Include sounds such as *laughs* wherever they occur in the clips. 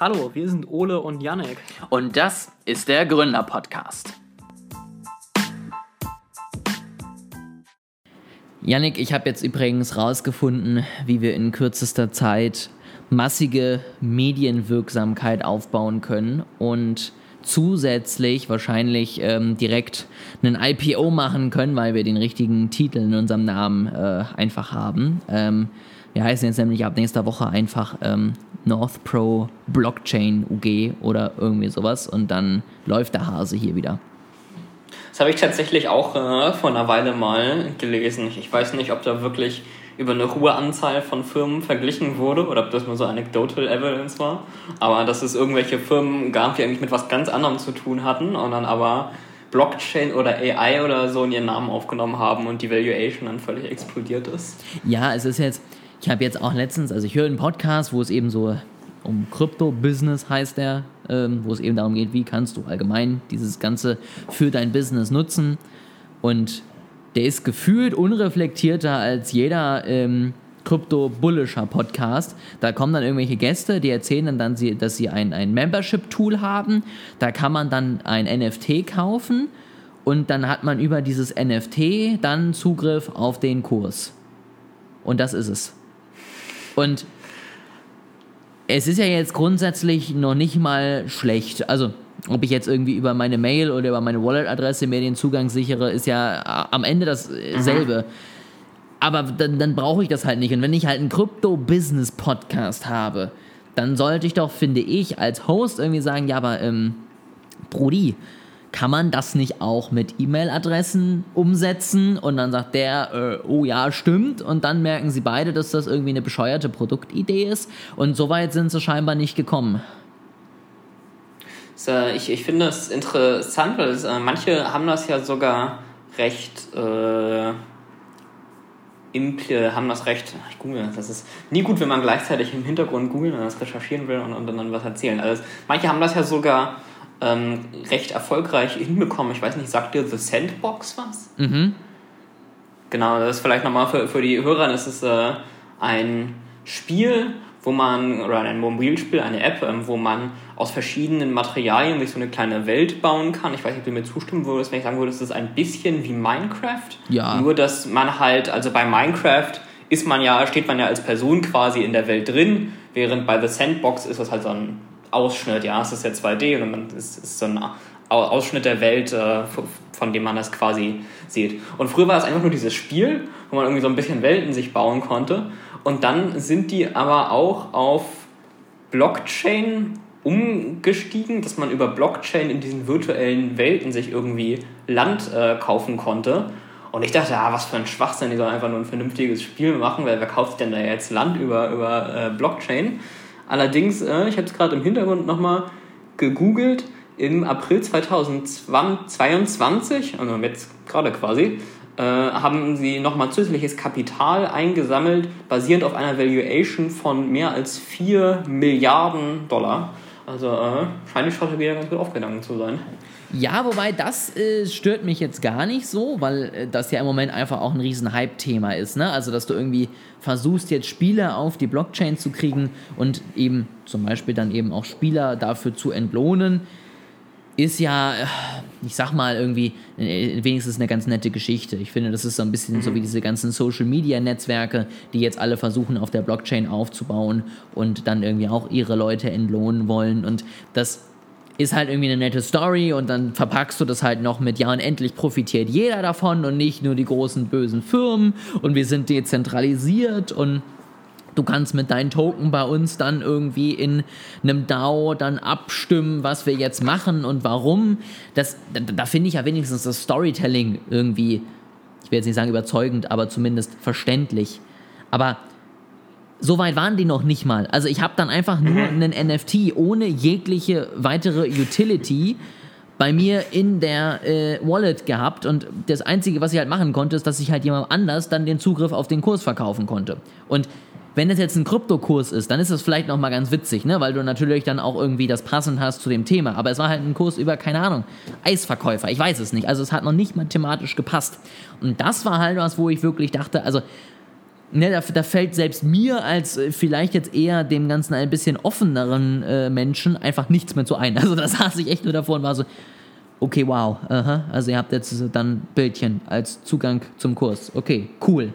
Hallo, wir sind Ole und Yannick. Und das ist der Gründer-Podcast. Yannick, ich habe jetzt übrigens rausgefunden, wie wir in kürzester Zeit massige Medienwirksamkeit aufbauen können und zusätzlich wahrscheinlich ähm, direkt einen IPO machen können, weil wir den richtigen Titel in unserem Namen äh, einfach haben. Ähm, wir heißen jetzt nämlich ab nächster Woche einfach ähm, North Pro Blockchain UG oder irgendwie sowas und dann läuft der Hase hier wieder. Das habe ich tatsächlich auch äh, vor einer Weile mal gelesen. Ich weiß nicht, ob da wirklich über eine hohe Anzahl von Firmen verglichen wurde oder ob das nur so anecdotal evidence war. Aber dass es irgendwelche Firmen gab, die eigentlich mit was ganz anderem zu tun hatten und dann aber Blockchain oder AI oder so in ihren Namen aufgenommen haben und die Valuation dann völlig explodiert ist. Ja, es ist jetzt, ich habe jetzt auch letztens, also ich höre einen Podcast, wo es eben so um Krypto-Business heißt der, ähm, wo es eben darum geht, wie kannst du allgemein dieses Ganze für dein Business nutzen. Und der ist gefühlt unreflektierter als jeder ähm, Krypto-Bullischer Podcast. Da kommen dann irgendwelche Gäste, die erzählen dann, dass sie ein, ein Membership-Tool haben. Da kann man dann ein NFT kaufen und dann hat man über dieses NFT dann Zugriff auf den Kurs. Und das ist es. Und es ist ja jetzt grundsätzlich noch nicht mal schlecht. Also, ob ich jetzt irgendwie über meine Mail oder über meine Wallet-Adresse mir den Zugang sichere, ist ja am Ende dasselbe. Mhm. Aber dann, dann brauche ich das halt nicht. Und wenn ich halt einen Krypto-Business-Podcast habe, dann sollte ich doch, finde ich, als Host irgendwie sagen, ja, aber ähm, Brudi, kann man das nicht auch mit E-Mail-Adressen umsetzen? Und dann sagt der, äh, oh ja, stimmt. Und dann merken sie beide, dass das irgendwie eine bescheuerte Produktidee ist. Und so weit sind sie scheinbar nicht gekommen. ich, ich finde es interessant, weil es, äh, manche haben das ja sogar recht. Äh haben das Recht, ich google, das ist nie gut, wenn man gleichzeitig im Hintergrund googeln und das recherchieren will und, und dann was erzählen. Also manche haben das ja sogar ähm, recht erfolgreich hinbekommen. Ich weiß nicht, sagt dir The Sandbox was? Mhm. Genau, das ist vielleicht nochmal für, für die Hörer, das ist äh, ein Spiel, wo man, oder ein Mobilspiel, eine App, ähm, wo man aus verschiedenen Materialien sich so eine kleine Welt bauen kann. Ich weiß nicht, ob du mir zustimmen würdest, wenn ich sagen würde, es ist ein bisschen wie Minecraft. Ja. Nur, dass man halt, also bei Minecraft ist man ja, steht man ja als Person quasi in der Welt drin, während bei The Sandbox ist das halt so ein Ausschnitt. Ja, es ist ja 2D und es ist so ein Ausschnitt der Welt, äh, von dem man das quasi sieht. Und früher war es einfach nur dieses Spiel, wo man irgendwie so ein bisschen Welten sich bauen konnte. Und dann sind die aber auch auf Blockchain umgestiegen, dass man über Blockchain in diesen virtuellen Welten sich irgendwie Land äh, kaufen konnte. Und ich dachte, ah, was für ein Schwachsinn, die sollen einfach nur ein vernünftiges Spiel machen, weil wer kauft denn da jetzt Land über, über äh, Blockchain? Allerdings, äh, ich habe es gerade im Hintergrund nochmal gegoogelt, im April 2022, also jetzt gerade quasi, äh, haben sie nochmal zusätzliches Kapital eingesammelt, basierend auf einer Valuation von mehr als 4 Milliarden Dollar. Also äh, scheint die Strategie ja ganz gut aufgegangen zu sein. Ja, wobei das äh, stört mich jetzt gar nicht so, weil äh, das ja im Moment einfach auch ein riesen Hype-Thema ist. Ne? Also, dass du irgendwie versuchst, jetzt Spieler auf die Blockchain zu kriegen und eben zum Beispiel dann eben auch Spieler dafür zu entlohnen, ist ja, äh, ich sag mal, irgendwie äh, wenigstens eine ganz nette Geschichte. Ich finde, das ist so ein bisschen mhm. so wie diese ganzen Social-Media-Netzwerke, die jetzt alle versuchen, auf der Blockchain aufzubauen und dann irgendwie auch ihre Leute entlohnen wollen. Und das ist halt irgendwie eine nette Story und dann verpackst du das halt noch mit, ja, und endlich profitiert jeder davon und nicht nur die großen bösen Firmen und wir sind dezentralisiert und du kannst mit deinen Token bei uns dann irgendwie in einem DAO dann abstimmen, was wir jetzt machen und warum. Das, da, da finde ich ja wenigstens das Storytelling irgendwie, ich will jetzt nicht sagen überzeugend, aber zumindest verständlich. Aber so weit waren die noch nicht mal. Also ich habe dann einfach nur mhm. einen NFT ohne jegliche weitere Utility bei mir in der äh, Wallet gehabt und das Einzige, was ich halt machen konnte, ist, dass ich halt jemand anders dann den Zugriff auf den Kurs verkaufen konnte. Und wenn das jetzt ein Kryptokurs ist, dann ist das vielleicht nochmal ganz witzig, ne? weil du natürlich dann auch irgendwie das passend hast zu dem Thema. Aber es war halt ein Kurs über, keine Ahnung, Eisverkäufer. Ich weiß es nicht. Also es hat noch nicht mathematisch gepasst. Und das war halt was, wo ich wirklich dachte, also ne, da, da fällt selbst mir als äh, vielleicht jetzt eher dem Ganzen ein bisschen offeneren äh, Menschen einfach nichts mehr zu ein. *laughs* Also da saß ich echt nur davor und war so, okay, wow, aha, also ihr habt jetzt dann Bildchen als Zugang zum Kurs. Okay, cool.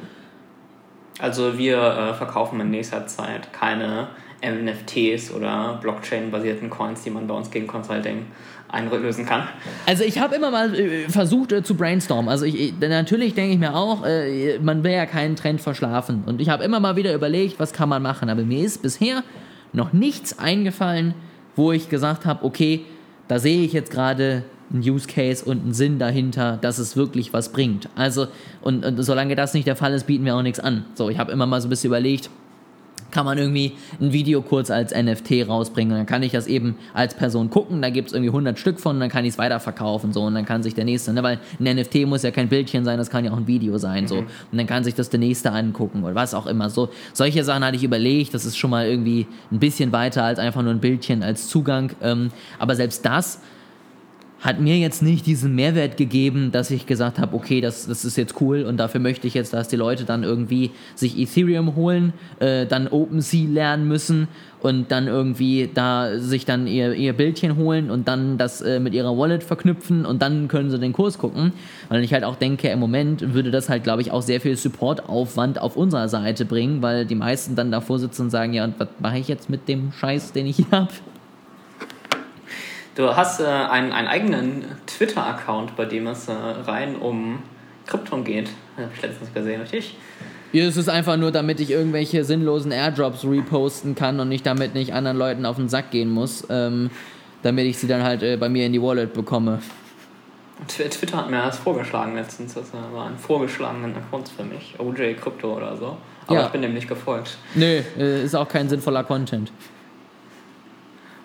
Also wir äh, verkaufen in nächster Zeit keine NFTs oder Blockchain-basierten Coins, die man bei uns gegen Consulting einlösen kann. Also ich habe immer mal äh, versucht äh, zu brainstormen. Also ich, natürlich denke ich mir auch, äh, man will ja keinen Trend verschlafen. Und ich habe immer mal wieder überlegt, was kann man machen. Aber mir ist bisher noch nichts eingefallen, wo ich gesagt habe, okay, da sehe ich jetzt gerade einen Use Case und einen Sinn dahinter, dass es wirklich was bringt. Also, und, und solange das nicht der Fall ist, bieten wir auch nichts an. So, ich habe immer mal so ein bisschen überlegt, kann man irgendwie ein Video kurz als NFT rausbringen. Und dann kann ich das eben als Person gucken, da gibt es irgendwie 100 Stück von und dann kann ich es weiterverkaufen. So, und dann kann sich der Nächste, ne, weil ein NFT muss ja kein Bildchen sein, das kann ja auch ein Video sein. Mhm. So. Und dann kann sich das der Nächste angucken oder was auch immer. So, solche Sachen hatte ich überlegt, das ist schon mal irgendwie ein bisschen weiter als einfach nur ein Bildchen als Zugang. Ähm, aber selbst das hat mir jetzt nicht diesen Mehrwert gegeben, dass ich gesagt habe, okay, das, das ist jetzt cool und dafür möchte ich jetzt, dass die Leute dann irgendwie sich Ethereum holen, äh, dann OpenSea lernen müssen und dann irgendwie da sich dann ihr, ihr Bildchen holen und dann das äh, mit ihrer Wallet verknüpfen und dann können sie den Kurs gucken. Weil ich halt auch denke, im Moment würde das halt, glaube ich, auch sehr viel Supportaufwand auf unserer Seite bringen, weil die meisten dann davor sitzen und sagen, ja, und was mache ich jetzt mit dem Scheiß, den ich hier habe? Du hast äh, einen, einen eigenen Twitter-Account, bei dem es äh, rein um Krypton geht. Habe ich letztens gesehen, richtig? Ja, es ist einfach nur, damit ich irgendwelche sinnlosen Airdrops reposten kann und nicht damit nicht anderen Leuten auf den Sack gehen muss, ähm, damit ich sie dann halt äh, bei mir in die Wallet bekomme. Twitter hat mir das vorgeschlagen letztens. Das war ein vorgeschlagenen Account für mich. OJ Crypto oder so. Aber ja. ich bin dem nicht gefolgt. Nö, äh, ist auch kein sinnvoller Content.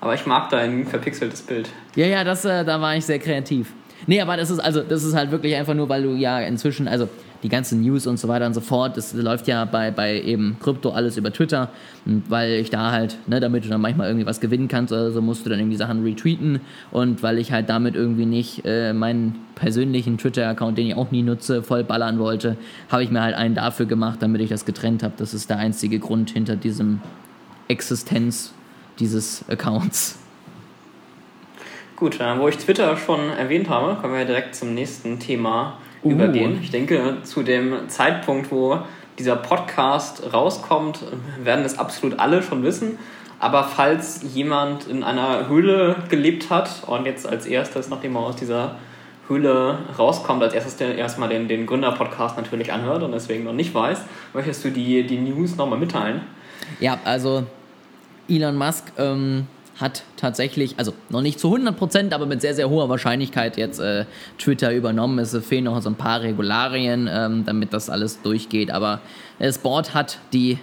Aber ich mag dein verpixeltes Bild. Ja, ja, das, äh, da war ich sehr kreativ. Nee, aber das ist also, das ist halt wirklich einfach nur, weil du ja inzwischen, also die ganzen News und so weiter und so fort, das läuft ja bei, bei eben Krypto alles über Twitter. Und weil ich da halt, ne, damit du dann manchmal irgendwie was gewinnen kannst oder so, musst du dann irgendwie Sachen retweeten. Und weil ich halt damit irgendwie nicht äh, meinen persönlichen Twitter-Account, den ich auch nie nutze, voll ballern wollte, habe ich mir halt einen dafür gemacht, damit ich das getrennt habe. Das ist der einzige Grund hinter diesem Existenz dieses Accounts. Gut, äh, wo ich Twitter schon erwähnt habe, können wir direkt zum nächsten Thema uh. übergehen. Ich denke, zu dem Zeitpunkt, wo dieser Podcast rauskommt, werden es absolut alle schon wissen. Aber falls jemand in einer Höhle gelebt hat und jetzt als erstes, nachdem er aus dieser Höhle rauskommt, als erstes der, erstmal den, den Gründer-Podcast natürlich anhört und deswegen noch nicht weiß, möchtest du die, die News nochmal mitteilen? Ja, also Elon Musk ähm, hat tatsächlich, also noch nicht zu 100%, aber mit sehr, sehr hoher Wahrscheinlichkeit jetzt äh, Twitter übernommen. Es fehlen noch so ein paar Regularien, ähm, damit das alles durchgeht. Aber das Board hat die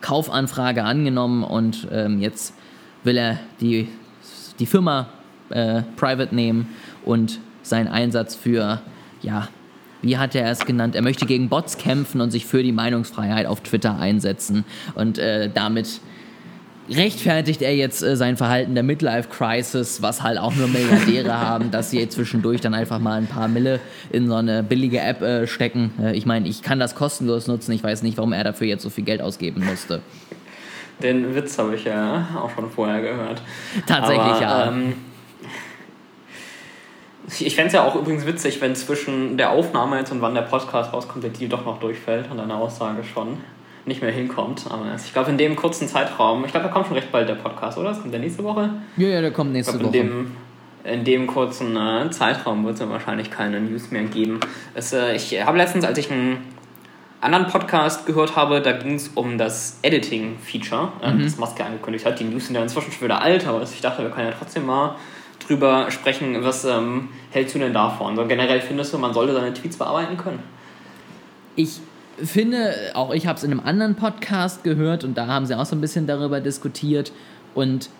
Kaufanfrage angenommen und ähm, jetzt will er die, die Firma äh, private nehmen und seinen Einsatz für, ja, wie hat er es genannt? Er möchte gegen Bots kämpfen und sich für die Meinungsfreiheit auf Twitter einsetzen und äh, damit rechtfertigt er jetzt äh, sein Verhalten der Midlife Crisis, was halt auch nur Milliardäre *laughs* haben, dass sie zwischendurch dann einfach mal ein paar Mille in so eine billige App äh, stecken. Äh, ich meine, ich kann das kostenlos nutzen. Ich weiß nicht, warum er dafür jetzt so viel Geld ausgeben musste. Den Witz habe ich ja auch schon vorher gehört. Tatsächlich, Aber, ja. Ähm, ich fände es ja auch übrigens witzig, wenn zwischen der Aufnahme jetzt und wann der Podcast rauskommt, der Deal doch noch durchfällt und eine Aussage schon nicht mehr hinkommt. Aber ich glaube, in dem kurzen Zeitraum, ich glaube, da kommt schon recht bald der Podcast, oder? Das kommt der nächste Woche? Ja, ja, der kommt nächste glaub, Woche. In dem, in dem kurzen äh, Zeitraum wird es ja wahrscheinlich keine News mehr geben. Es, äh, ich habe letztens, als ich einen anderen Podcast gehört habe, da ging es um das Editing-Feature, äh, mhm. das Maske angekündigt hat. Die News sind ja inzwischen schon wieder alt, aber ich dachte, wir können ja trotzdem mal drüber sprechen, was ähm, hältst du denn davon? So, generell findest du, man sollte seine Tweets bearbeiten können? Ich finde, auch ich habe es in einem anderen Podcast gehört und da haben sie auch so ein bisschen darüber diskutiert und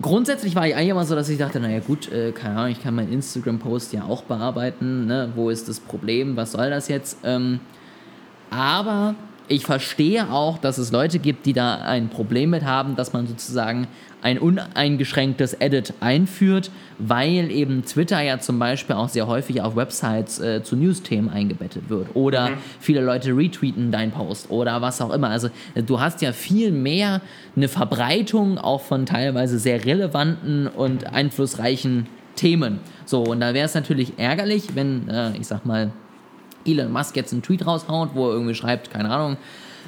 grundsätzlich war ich eigentlich immer so, dass ich dachte, naja gut, äh, keine Ahnung, ich kann meinen Instagram-Post ja auch bearbeiten, ne? wo ist das Problem, was soll das jetzt? Ähm, aber ich verstehe auch, dass es Leute gibt, die da ein Problem mit haben, dass man sozusagen ein uneingeschränktes Edit einführt, weil eben Twitter ja zum Beispiel auch sehr häufig auf Websites äh, zu News-Themen eingebettet wird. Oder mhm. viele Leute retweeten deinen Post oder was auch immer. Also äh, du hast ja viel mehr eine Verbreitung auch von teilweise sehr relevanten und einflussreichen Themen. So, und da wäre es natürlich ärgerlich, wenn, äh, ich sag mal, Elon Musk jetzt einen Tweet raushaut, wo er irgendwie schreibt, keine Ahnung,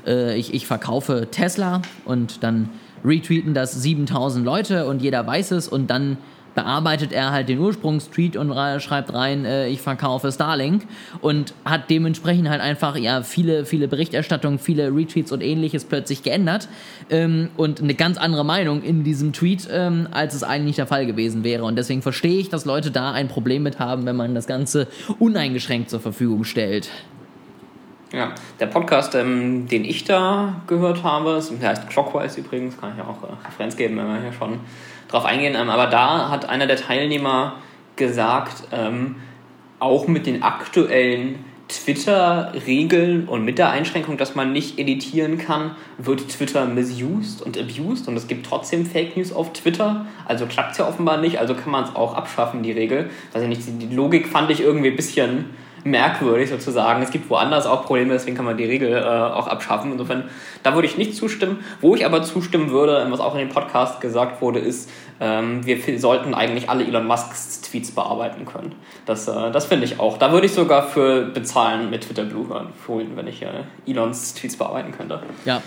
äh, ich, ich verkaufe Tesla und dann retweeten das 7000 Leute und jeder weiß es und dann bearbeitet er halt den Ursprungstweet und schreibt rein, äh, ich verkaufe Starlink und hat dementsprechend halt einfach ja viele, viele Berichterstattungen, viele Retweets und ähnliches plötzlich geändert ähm, und eine ganz andere Meinung in diesem Tweet, ähm, als es eigentlich der Fall gewesen wäre. Und deswegen verstehe ich, dass Leute da ein Problem mit haben, wenn man das Ganze uneingeschränkt zur Verfügung stellt. Ja, der Podcast, ähm, den ich da gehört habe, der heißt Clockwise übrigens, kann ich ja auch äh, Referenz geben, wenn wir hier schon drauf eingehen. Ähm, aber da hat einer der Teilnehmer gesagt, ähm, auch mit den aktuellen Twitter-Regeln und mit der Einschränkung, dass man nicht editieren kann, wird Twitter misused und abused und es gibt trotzdem Fake News auf Twitter. Also klappt es ja offenbar nicht, also kann man es auch abschaffen, die Regel. Weiß ich nicht, die Logik fand ich irgendwie ein bisschen merkwürdig sozusagen. Es gibt woanders auch Probleme, deswegen kann man die Regel äh, auch abschaffen. Insofern, da würde ich nicht zustimmen. Wo ich aber zustimmen würde, was auch in dem Podcast gesagt wurde, ist, ähm, wir sollten eigentlich alle Elon Musks Tweets bearbeiten können. Das, äh, das finde ich auch. Da würde ich sogar für bezahlen mit Twitter Blue holen, wenn ich äh, Elons Tweets bearbeiten könnte. Ja,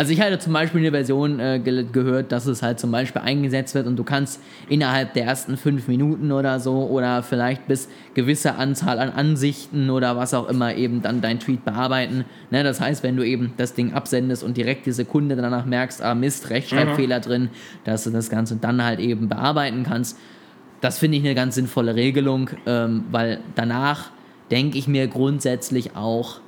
also ich hatte zum Beispiel eine Version äh, ge gehört, dass es halt zum Beispiel eingesetzt wird und du kannst innerhalb der ersten fünf Minuten oder so oder vielleicht bis gewisse Anzahl an Ansichten oder was auch immer eben dann dein Tweet bearbeiten. Ne, das heißt, wenn du eben das Ding absendest und direkt die Sekunde danach merkst, ah Mist, Rechtschreibfehler mhm. drin, dass du das Ganze dann halt eben bearbeiten kannst. Das finde ich eine ganz sinnvolle Regelung, ähm, weil danach denke ich mir grundsätzlich auch,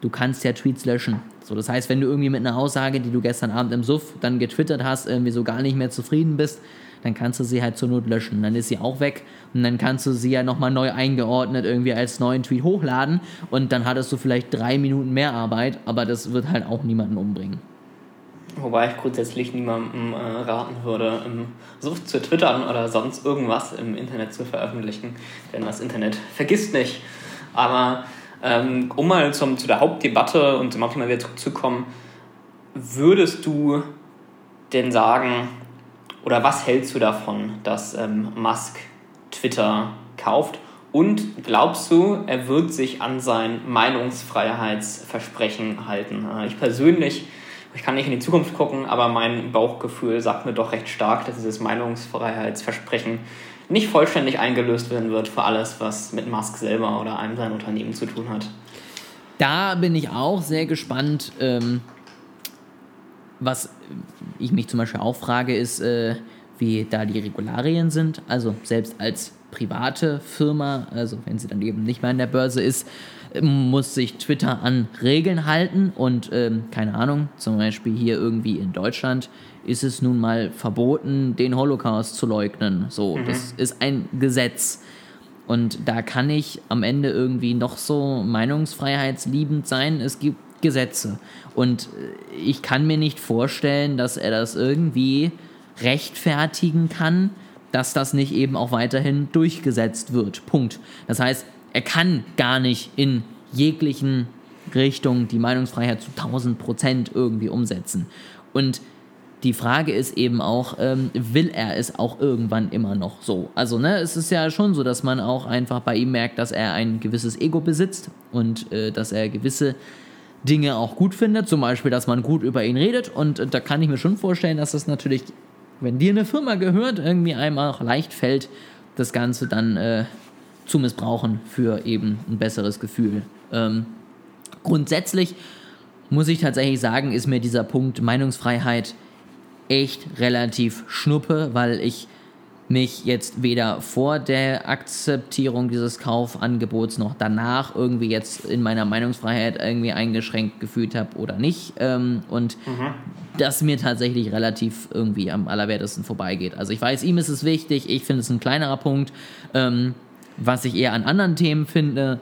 du kannst ja Tweets löschen. So, das heißt, wenn du irgendwie mit einer Aussage, die du gestern Abend im Suff dann getwittert hast, irgendwie so gar nicht mehr zufrieden bist, dann kannst du sie halt zur Not löschen. Dann ist sie auch weg und dann kannst du sie ja nochmal neu eingeordnet irgendwie als neuen Tweet hochladen und dann hattest du vielleicht drei Minuten mehr Arbeit, aber das wird halt auch niemanden umbringen. Wobei ich grundsätzlich niemandem äh, raten würde, im Suff zu twittern oder sonst irgendwas im Internet zu veröffentlichen, denn das Internet vergisst nicht. Aber ähm, um mal zum, zu der Hauptdebatte und zum Thema wieder zurückzukommen, würdest du denn sagen, oder was hältst du davon, dass ähm, Musk Twitter kauft? Und glaubst du, er wird sich an sein Meinungsfreiheitsversprechen halten? Äh, ich persönlich, ich kann nicht in die Zukunft gucken, aber mein Bauchgefühl sagt mir doch recht stark, dass dieses Meinungsfreiheitsversprechen nicht vollständig eingelöst werden wird für alles, was mit Musk selber oder einem seiner Unternehmen zu tun hat. Da bin ich auch sehr gespannt. Ähm, was ich mich zum Beispiel auch frage, ist, äh, wie da die Regularien sind. Also selbst als private Firma, also wenn sie dann eben nicht mehr an der Börse ist, muss sich Twitter an Regeln halten und ähm, keine Ahnung, zum Beispiel hier irgendwie in Deutschland ist es nun mal verboten, den Holocaust zu leugnen. So, mhm. das ist ein Gesetz. Und da kann ich am Ende irgendwie noch so meinungsfreiheitsliebend sein. Es gibt Gesetze. Und äh, ich kann mir nicht vorstellen, dass er das irgendwie rechtfertigen kann, dass das nicht eben auch weiterhin durchgesetzt wird. Punkt. Das heißt, er kann gar nicht in jeglichen Richtungen die Meinungsfreiheit zu 1000 Prozent irgendwie umsetzen. Und die Frage ist eben auch, ähm, will er es auch irgendwann immer noch so? Also, ne, es ist ja schon so, dass man auch einfach bei ihm merkt, dass er ein gewisses Ego besitzt und äh, dass er gewisse Dinge auch gut findet. Zum Beispiel, dass man gut über ihn redet. Und äh, da kann ich mir schon vorstellen, dass das natürlich, wenn dir eine Firma gehört, irgendwie einem auch leicht fällt, das Ganze dann äh, zu missbrauchen für eben ein besseres Gefühl. Ähm, grundsätzlich muss ich tatsächlich sagen, ist mir dieser Punkt Meinungsfreiheit echt relativ schnuppe, weil ich mich jetzt weder vor der Akzeptierung dieses Kaufangebots noch danach irgendwie jetzt in meiner Meinungsfreiheit irgendwie eingeschränkt gefühlt habe oder nicht. Ähm, und mhm. das mir tatsächlich relativ irgendwie am allerwertesten vorbeigeht. Also ich weiß, ihm ist es wichtig, ich finde es ein kleinerer Punkt. Was ich eher an anderen Themen finde,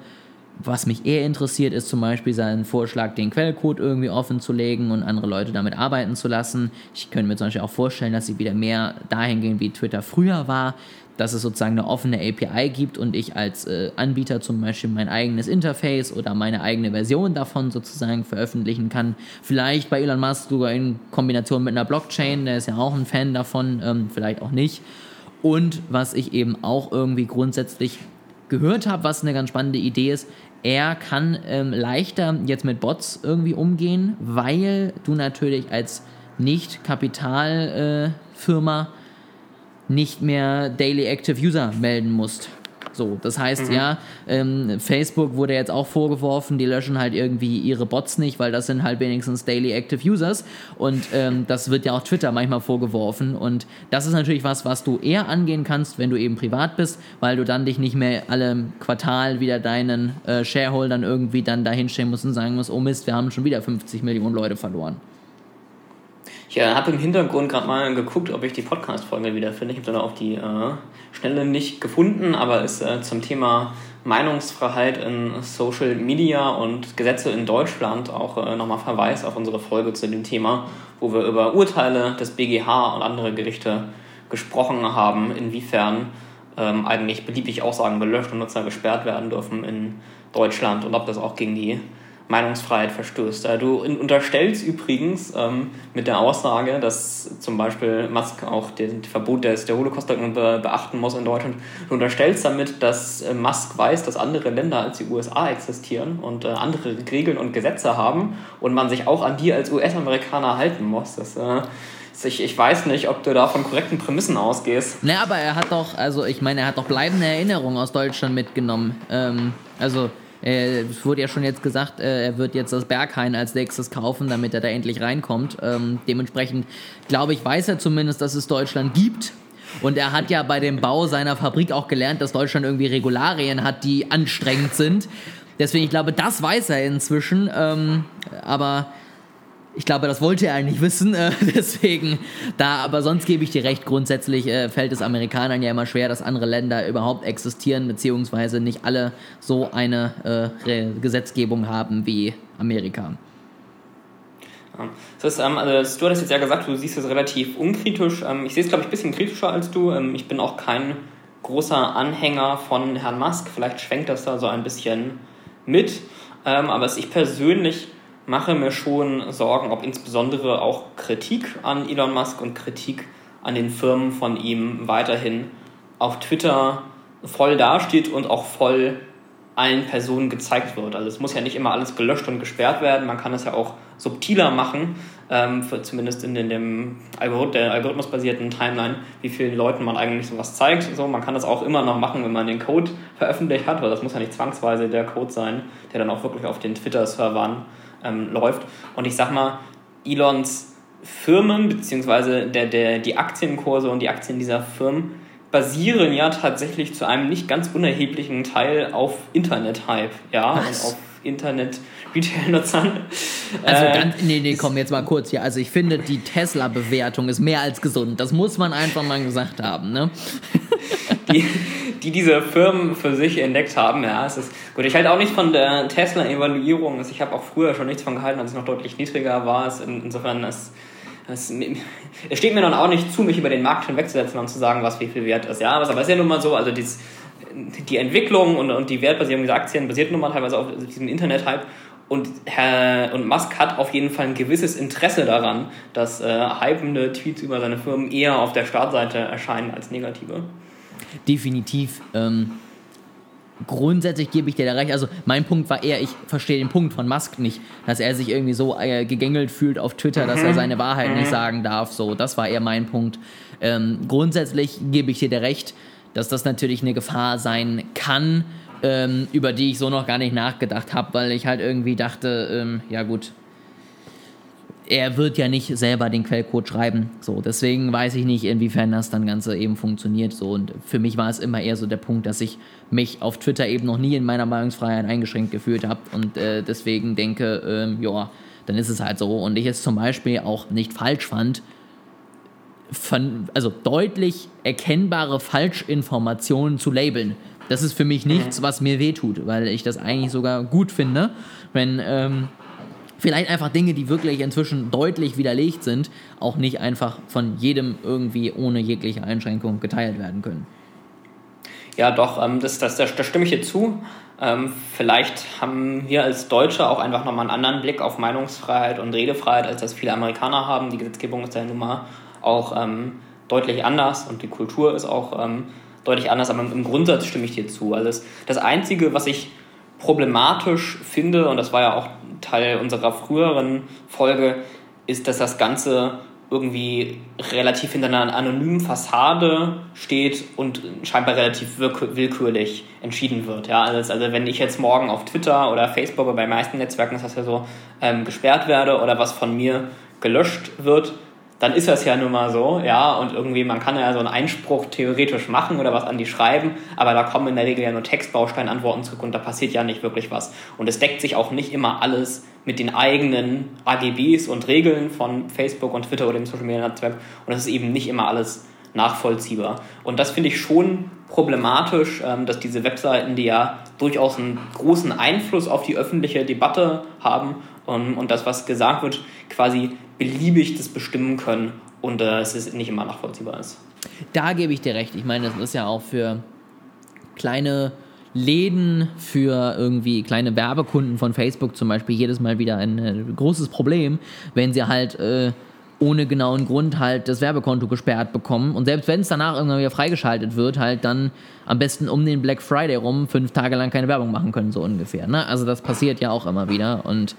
was mich eher interessiert, ist zum Beispiel sein Vorschlag, den Quellcode irgendwie offen zu legen und andere Leute damit arbeiten zu lassen. Ich könnte mir zum Beispiel auch vorstellen, dass sie wieder mehr dahin gehen, wie Twitter früher war, dass es sozusagen eine offene API gibt und ich als äh, Anbieter zum Beispiel mein eigenes Interface oder meine eigene Version davon sozusagen veröffentlichen kann. Vielleicht bei Elon Musk sogar in Kombination mit einer Blockchain, der ist ja auch ein Fan davon, ähm, vielleicht auch nicht. Und was ich eben auch irgendwie grundsätzlich gehört habe, was eine ganz spannende Idee ist, er kann ähm, leichter jetzt mit Bots irgendwie umgehen, weil du natürlich als Nicht-Kapitalfirma äh, nicht mehr Daily Active User melden musst. So, das heißt mhm. ja, ähm, Facebook wurde jetzt auch vorgeworfen, die löschen halt irgendwie ihre Bots nicht, weil das sind halt wenigstens Daily Active Users und ähm, das wird ja auch Twitter manchmal vorgeworfen und das ist natürlich was, was du eher angehen kannst, wenn du eben privat bist, weil du dann dich nicht mehr alle Quartal wieder deinen äh, Shareholdern irgendwie dann dahinstellen musst und sagen musst, oh Mist, wir haben schon wieder 50 Millionen Leute verloren. Ich äh, habe im Hintergrund gerade mal geguckt, ob ich die Podcast-Folge wieder finde. Ich habe dann auf die äh, Schnelle nicht gefunden, aber ist äh, zum Thema Meinungsfreiheit in Social Media und Gesetze in Deutschland auch äh, nochmal Verweis auf unsere Folge zu dem Thema, wo wir über Urteile des BGH und andere Gerichte gesprochen haben, inwiefern ähm, eigentlich beliebig Aussagen gelöscht und Nutzer gesperrt werden dürfen in Deutschland und ob das auch gegen die Meinungsfreiheit verstößt. Du unterstellst übrigens ähm, mit der Aussage, dass zum Beispiel Musk auch den Verbot des, der Holocaust-Leugnung be beachten muss in Deutschland, du unterstellst damit, dass äh, Musk weiß, dass andere Länder als die USA existieren und äh, andere Regeln und Gesetze haben und man sich auch an die als US-Amerikaner halten muss. Das, äh, ich, ich weiß nicht, ob du da von korrekten Prämissen ausgehst. Ne, aber er hat doch, also ich meine, er hat doch bleibende Erinnerungen aus Deutschland mitgenommen. Ähm, also äh, es wurde ja schon jetzt gesagt, äh, er wird jetzt das Berghain als nächstes kaufen, damit er da endlich reinkommt. Ähm, dementsprechend, glaube ich, weiß er zumindest, dass es Deutschland gibt. Und er hat ja bei dem Bau seiner Fabrik auch gelernt, dass Deutschland irgendwie Regularien hat, die anstrengend sind. Deswegen, ich glaube, das weiß er inzwischen. Ähm, aber ich glaube, das wollte er eigentlich wissen, äh, *laughs* deswegen da, aber sonst gebe ich dir recht, grundsätzlich äh, fällt es Amerikanern ja immer schwer, dass andere Länder überhaupt existieren, beziehungsweise nicht alle so eine äh, Gesetzgebung haben wie Amerika. Das ist, ähm, also, du hattest jetzt ja gesagt, du siehst es relativ unkritisch. Ähm, ich sehe es, glaube ich, ein bisschen kritischer als du. Ähm, ich bin auch kein großer Anhänger von Herrn Musk. Vielleicht schwenkt das da so ein bisschen mit. Ähm, aber ich persönlich mache mir schon Sorgen, ob insbesondere auch Kritik an Elon Musk und Kritik an den Firmen von ihm weiterhin auf Twitter voll dasteht und auch voll allen Personen gezeigt wird. Also es muss ja nicht immer alles gelöscht und gesperrt werden, man kann es ja auch subtiler machen, ähm, für, zumindest in, in dem Algorith der algorithmusbasierten Timeline, wie vielen Leuten man eigentlich sowas zeigt. So, man kann das auch immer noch machen, wenn man den Code veröffentlicht hat, weil das muss ja nicht zwangsweise der Code sein, der dann auch wirklich auf den Twitter-Servern ähm, läuft. Und ich sag mal, Elons Firmen, beziehungsweise der, der, die Aktienkurse und die Aktien dieser Firmen basieren ja tatsächlich zu einem nicht ganz unerheblichen Teil auf Internet-Hype, ja, Was? und auf Internet-Retail-Nutzern. Also äh, ganz, nee, nee, komm, jetzt mal kurz hier. Also ich finde, die Tesla-Bewertung ist mehr als gesund. Das muss man einfach mal gesagt haben, ne? Die, die diese Firmen für sich entdeckt haben. Ja, es ist gut. Ich halte auch nicht von der Tesla-Evaluierung. Also ich habe auch früher schon nichts von gehalten, als es noch deutlich niedriger war. Es insofern es, es, es steht mir dann auch nicht zu, mich über den Markt hinwegzusetzen und zu sagen, was wie viel wert ist. Ja, aber es ist ja nun mal so. Also dieses, die Entwicklung und, und die Wertbasierung dieser Aktien basiert nun mal teilweise auf diesem Internet-Hype. Und, Herr, und Musk hat auf jeden Fall ein gewisses Interesse daran, dass äh, hypende Tweets über seine Firmen eher auf der Startseite erscheinen als negative definitiv. Ähm, grundsätzlich gebe ich dir da recht. Also mein Punkt war eher, ich verstehe den Punkt von Musk nicht, dass er sich irgendwie so äh, gegängelt fühlt auf Twitter, dass er mhm. seine Wahrheit nicht mhm. sagen darf. So, das war eher mein Punkt. Ähm, grundsätzlich gebe ich dir da recht, dass das natürlich eine Gefahr sein kann, ähm, über die ich so noch gar nicht nachgedacht habe, weil ich halt irgendwie dachte, ähm, ja gut, er wird ja nicht selber den Quellcode schreiben. So, deswegen weiß ich nicht, inwiefern das dann Ganze eben funktioniert. So, und für mich war es immer eher so der Punkt, dass ich mich auf Twitter eben noch nie in meiner Meinungsfreiheit eingeschränkt gefühlt habe und äh, deswegen denke, ähm, ja, dann ist es halt so. Und ich es zum Beispiel auch nicht falsch fand, von, also deutlich erkennbare Falschinformationen zu labeln. das ist für mich nichts, was mir wehtut, weil ich das eigentlich sogar gut finde, wenn ähm, vielleicht einfach Dinge, die wirklich inzwischen deutlich widerlegt sind, auch nicht einfach von jedem irgendwie ohne jegliche Einschränkung geteilt werden können. Ja, doch, ähm, das, das, das, das stimme ich dir zu. Ähm, vielleicht haben wir als Deutsche auch einfach nochmal einen anderen Blick auf Meinungsfreiheit und Redefreiheit, als das viele Amerikaner haben. Die Gesetzgebung ist ja nun mal auch ähm, deutlich anders und die Kultur ist auch ähm, deutlich anders, aber im Grundsatz stimme ich dir zu. Also das, das Einzige, was ich problematisch finde, und das war ja auch Teil unserer früheren Folge, ist, dass das Ganze irgendwie relativ hinter einer anonymen Fassade steht und scheinbar relativ willkürlich entschieden wird. Ja, also, also wenn ich jetzt morgen auf Twitter oder Facebook oder bei meisten Netzwerken ist das ja so ähm, gesperrt werde oder was von mir gelöscht wird, dann ist das ja nun mal so, ja, und irgendwie, man kann ja so einen Einspruch theoretisch machen oder was an die schreiben, aber da kommen in der Regel ja nur Textbausteinantworten zurück und da passiert ja nicht wirklich was. Und es deckt sich auch nicht immer alles mit den eigenen AGBs und Regeln von Facebook und Twitter oder dem Social Media Netzwerk und es ist eben nicht immer alles nachvollziehbar. Und das finde ich schon problematisch, ähm, dass diese Webseiten, die ja durchaus einen großen Einfluss auf die öffentliche Debatte haben und das, was gesagt wird, quasi beliebig das bestimmen können und äh, es ist nicht immer nachvollziehbar ist. Da gebe ich dir recht. Ich meine, das ist ja auch für kleine Läden, für irgendwie kleine Werbekunden von Facebook zum Beispiel jedes Mal wieder ein äh, großes Problem, wenn sie halt äh, ohne genauen Grund halt das Werbekonto gesperrt bekommen. Und selbst wenn es danach irgendwann wieder freigeschaltet wird, halt dann am besten um den Black Friday rum fünf Tage lang keine Werbung machen können, so ungefähr. Ne? Also das passiert ja auch immer wieder. Und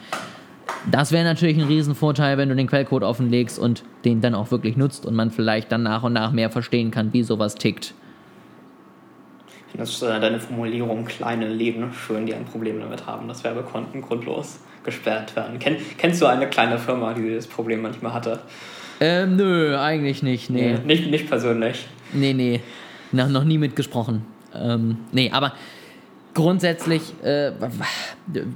das wäre natürlich ein Riesenvorteil, wenn du den Quellcode offenlegst und den dann auch wirklich nutzt und man vielleicht dann nach und nach mehr verstehen kann, wie sowas tickt. Das ist äh, deine Formulierung, kleine Läden schön, die ein Problem damit haben, dass Werbekonten grundlos gesperrt werden. Kenn, kennst du eine kleine Firma, die das Problem manchmal hatte? Ähm, nö, eigentlich nicht, nee. nee nicht, nicht persönlich. Nee, nee. Noch, noch nie mitgesprochen. Ähm, nee, aber grundsätzlich, äh,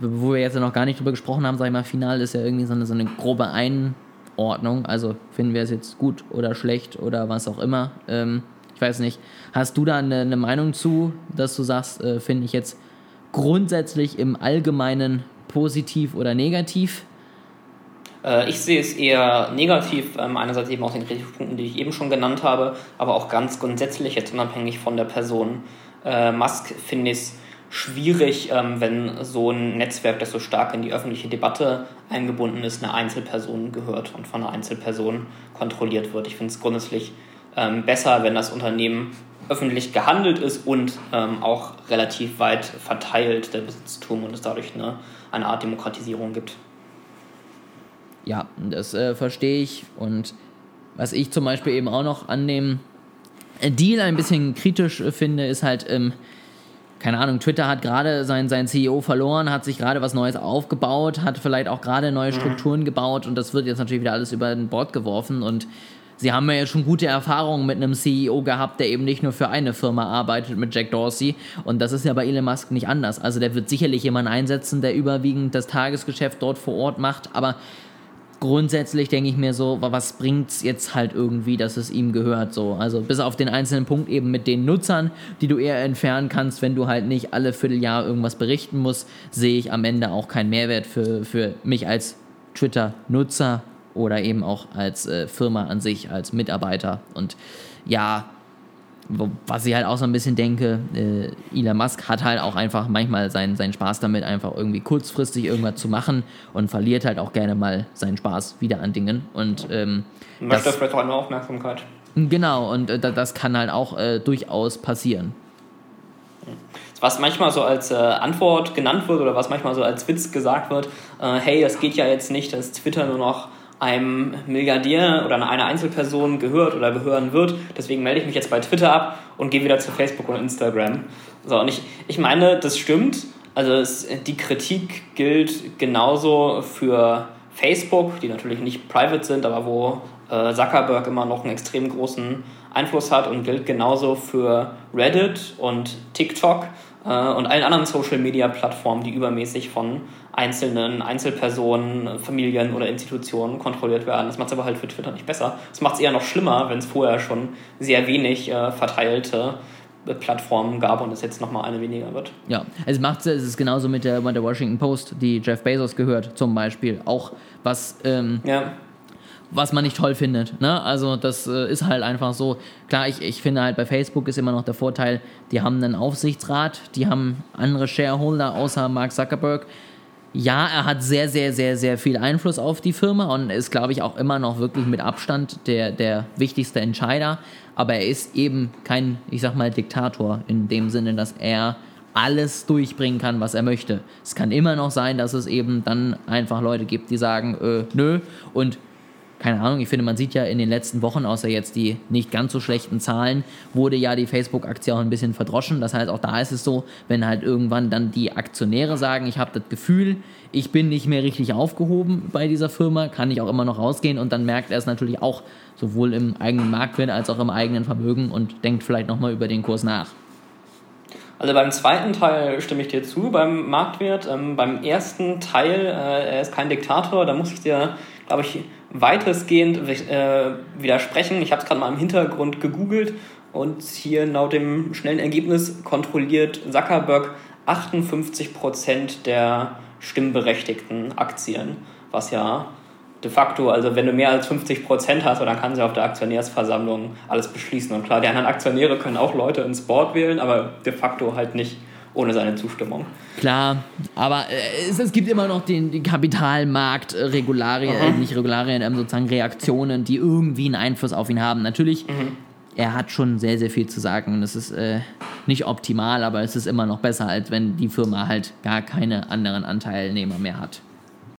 wo wir jetzt noch gar nicht drüber gesprochen haben, sag ich mal, final ist ja irgendwie so eine, so eine grobe Einordnung. Also finden wir es jetzt gut oder schlecht oder was auch immer. Ähm, ich weiß nicht. Hast du da eine, eine Meinung zu, dass du sagst, äh, finde ich jetzt grundsätzlich im Allgemeinen positiv oder negativ? Äh, ich sehe es eher negativ, ähm, einerseits eben aus den Kritikpunkten, die ich eben schon genannt habe, aber auch ganz grundsätzlich, jetzt unabhängig von der Person. Äh, Musk finde ich es schwierig, ähm, wenn so ein Netzwerk, das so stark in die öffentliche Debatte eingebunden ist, eine Einzelperson gehört und von einer Einzelperson kontrolliert wird. Ich finde es grundsätzlich ähm, besser, wenn das Unternehmen öffentlich gehandelt ist und ähm, auch relativ weit verteilt der Besitztum und es dadurch eine, eine Art Demokratisierung gibt. Ja, das äh, verstehe ich. Und was ich zum Beispiel eben auch noch an dem Deal ein bisschen kritisch äh, finde, ist halt, ähm, keine Ahnung, Twitter hat gerade sein, sein CEO verloren, hat sich gerade was Neues aufgebaut, hat vielleicht auch gerade neue mhm. Strukturen gebaut und das wird jetzt natürlich wieder alles über den Bord geworfen und sie haben ja schon gute Erfahrungen mit einem CEO gehabt, der eben nicht nur für eine Firma arbeitet mit Jack Dorsey und das ist ja bei Elon Musk nicht anders. Also der wird sicherlich jemanden einsetzen, der überwiegend das Tagesgeschäft dort vor Ort macht, aber grundsätzlich denke ich mir so, was bringt es jetzt halt irgendwie, dass es ihm gehört so. Also bis auf den einzelnen Punkt eben mit den Nutzern, die du eher entfernen kannst, wenn du halt nicht alle Vierteljahr irgendwas berichten musst, sehe ich am Ende auch keinen Mehrwert für, für mich als Twitter-Nutzer oder eben auch als äh, Firma an sich, als Mitarbeiter. Und ja, was ich halt auch so ein bisschen denke, äh, Elon Musk hat halt auch einfach manchmal seinen, seinen Spaß damit, einfach irgendwie kurzfristig irgendwas zu machen und verliert halt auch gerne mal seinen Spaß wieder an Dingen. Und ähm, möchte das, vielleicht auch eine Aufmerksamkeit. Genau, und äh, das kann halt auch äh, durchaus passieren. Was manchmal so als äh, Antwort genannt wird oder was manchmal so als Witz gesagt wird, äh, hey, das geht ja jetzt nicht, dass Twitter nur noch einem Milliardär oder einer Einzelperson gehört oder gehören wird. Deswegen melde ich mich jetzt bei Twitter ab und gehe wieder zu Facebook und Instagram. So, und ich, ich meine, das stimmt. Also es, die Kritik gilt genauso für Facebook, die natürlich nicht private sind, aber wo äh, Zuckerberg immer noch einen extrem großen Einfluss hat und gilt genauso für Reddit und TikTok äh, und allen anderen Social-Media-Plattformen, die übermäßig von einzelnen Einzelpersonen, Familien oder Institutionen kontrolliert werden. Das macht es aber halt für Twitter nicht besser. Es macht es eher noch schlimmer, wenn es vorher schon sehr wenig äh, verteilte Plattformen gab und es jetzt nochmal eine weniger wird. Ja, es macht es ist genauso mit der, mit der Washington Post, die Jeff Bezos gehört, zum Beispiel. Auch was, ähm, Ja. was man nicht toll findet. Ne? Also das äh, ist halt einfach so. Klar, ich, ich finde halt bei Facebook ist immer noch der Vorteil, die haben einen Aufsichtsrat, die haben andere Shareholder außer Mark Zuckerberg. Ja, er hat sehr, sehr, sehr, sehr viel Einfluss auf die Firma und ist, glaube ich, auch immer noch wirklich mit Abstand der, der wichtigste Entscheider. Aber er ist eben kein, ich sag mal, Diktator in dem Sinne, dass er alles durchbringen kann, was er möchte. Es kann immer noch sein, dass es eben dann einfach Leute gibt, die sagen, äh, nö. Und keine Ahnung, ich finde, man sieht ja in den letzten Wochen, außer jetzt die nicht ganz so schlechten Zahlen, wurde ja die Facebook-Aktie auch ein bisschen verdroschen. Das heißt, auch da ist es so, wenn halt irgendwann dann die Aktionäre sagen, ich habe das Gefühl, ich bin nicht mehr richtig aufgehoben bei dieser Firma, kann ich auch immer noch rausgehen und dann merkt er es natürlich auch sowohl im eigenen Marktwert als auch im eigenen Vermögen und denkt vielleicht nochmal über den Kurs nach. Also beim zweiten Teil stimme ich dir zu, beim Marktwert. Ähm, beim ersten Teil, äh, er ist kein Diktator, da muss ich dir, glaube ich, weitestgehend äh, widersprechen. Ich habe es gerade mal im Hintergrund gegoogelt und hier laut dem schnellen Ergebnis kontrolliert Zuckerberg 58% der stimmberechtigten Aktien, was ja de facto, also wenn du mehr als 50% hast, dann kann sie auf der Aktionärsversammlung alles beschließen. Und klar, die anderen Aktionäre können auch Leute ins Board wählen, aber de facto halt nicht ohne seine Zustimmung. Klar, aber äh, es, es gibt immer noch den, den Kapitalmarkt-Regularien, äh, nicht Regularien, ähm, sozusagen Reaktionen, die irgendwie einen Einfluss auf ihn haben. Natürlich, er hat schon sehr, sehr viel zu sagen und es ist äh, nicht optimal, aber es ist immer noch besser, als wenn die Firma halt gar keine anderen Anteilnehmer mehr hat.